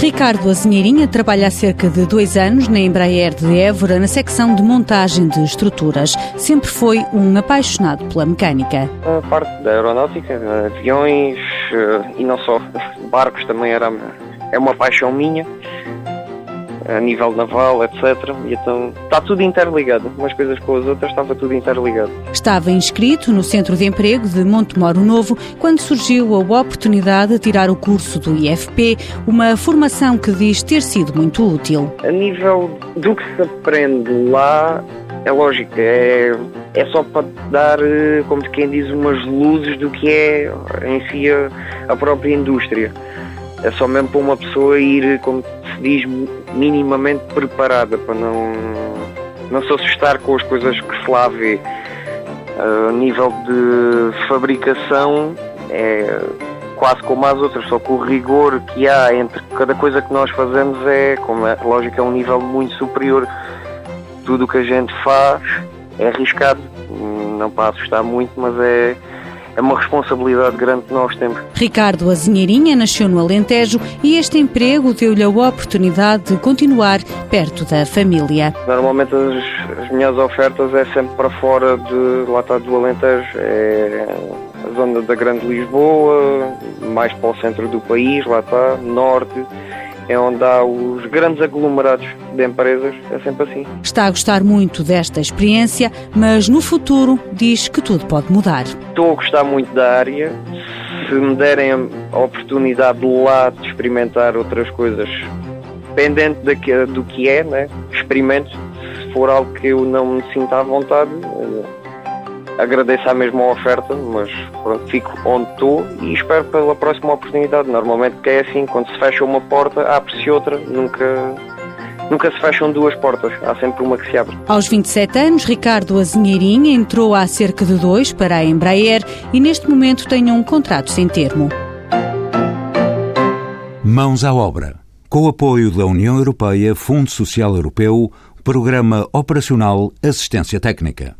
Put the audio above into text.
Ricardo Azinheirinha trabalha há cerca de dois anos na Embraer de Évora, na secção de montagem de estruturas. Sempre foi um apaixonado pela mecânica. A parte da aeronáutica, aviões eh, e não só, barcos também era, é uma paixão minha a nível naval, etc. E então está tudo interligado, umas coisas com as outras, estava tudo interligado. Estava inscrito no Centro de Emprego de Montemoro Novo quando surgiu a oportunidade de tirar o curso do IFP, uma formação que diz ter sido muito útil. A nível do que se aprende lá, é lógico, é, é só para dar, eh, como quem diz, umas luzes do que é em si a, a própria indústria. É só mesmo para uma pessoa ir, como se diz, minimamente preparada para não, não se assustar com as coisas que se lá vê. A nível de fabricação é quase como as outras, só que o rigor que há entre cada coisa que nós fazemos é, como é lógico, é um nível muito superior. Tudo o que a gente faz é arriscado, não para assustar muito, mas é, é uma responsabilidade grande que nós temos. Ricardo Azinheirinha nasceu no Alentejo e este emprego deu-lhe a oportunidade de continuar perto da família. Normalmente as, as minhas ofertas é sempre para fora de lá está do Alentejo, é a zona da Grande Lisboa, mais para o centro do país, lá está, norte é onde há os grandes aglomerados de empresas, é sempre assim. Está a gostar muito desta experiência, mas no futuro diz que tudo pode mudar. Estou a gostar muito da área. Se me derem a oportunidade lá de experimentar outras coisas, pendente do que é, né? experimento. Se for algo que eu não me sinta à vontade, agradeço a mesma oferta, mas pronto, fico onde estou e espero pela próxima oportunidade. Normalmente que é assim, quando se fecha uma porta, abre-se outra, nunca, nunca se fecham duas portas, há sempre uma que se abre. Aos 27 anos, Ricardo Azinheirinha entrou há cerca de dois para a Embraer e neste momento tem um contrato sem termo. Mãos à obra. Com o apoio da União Europeia, Fundo Social Europeu, Programa Operacional Assistência Técnica.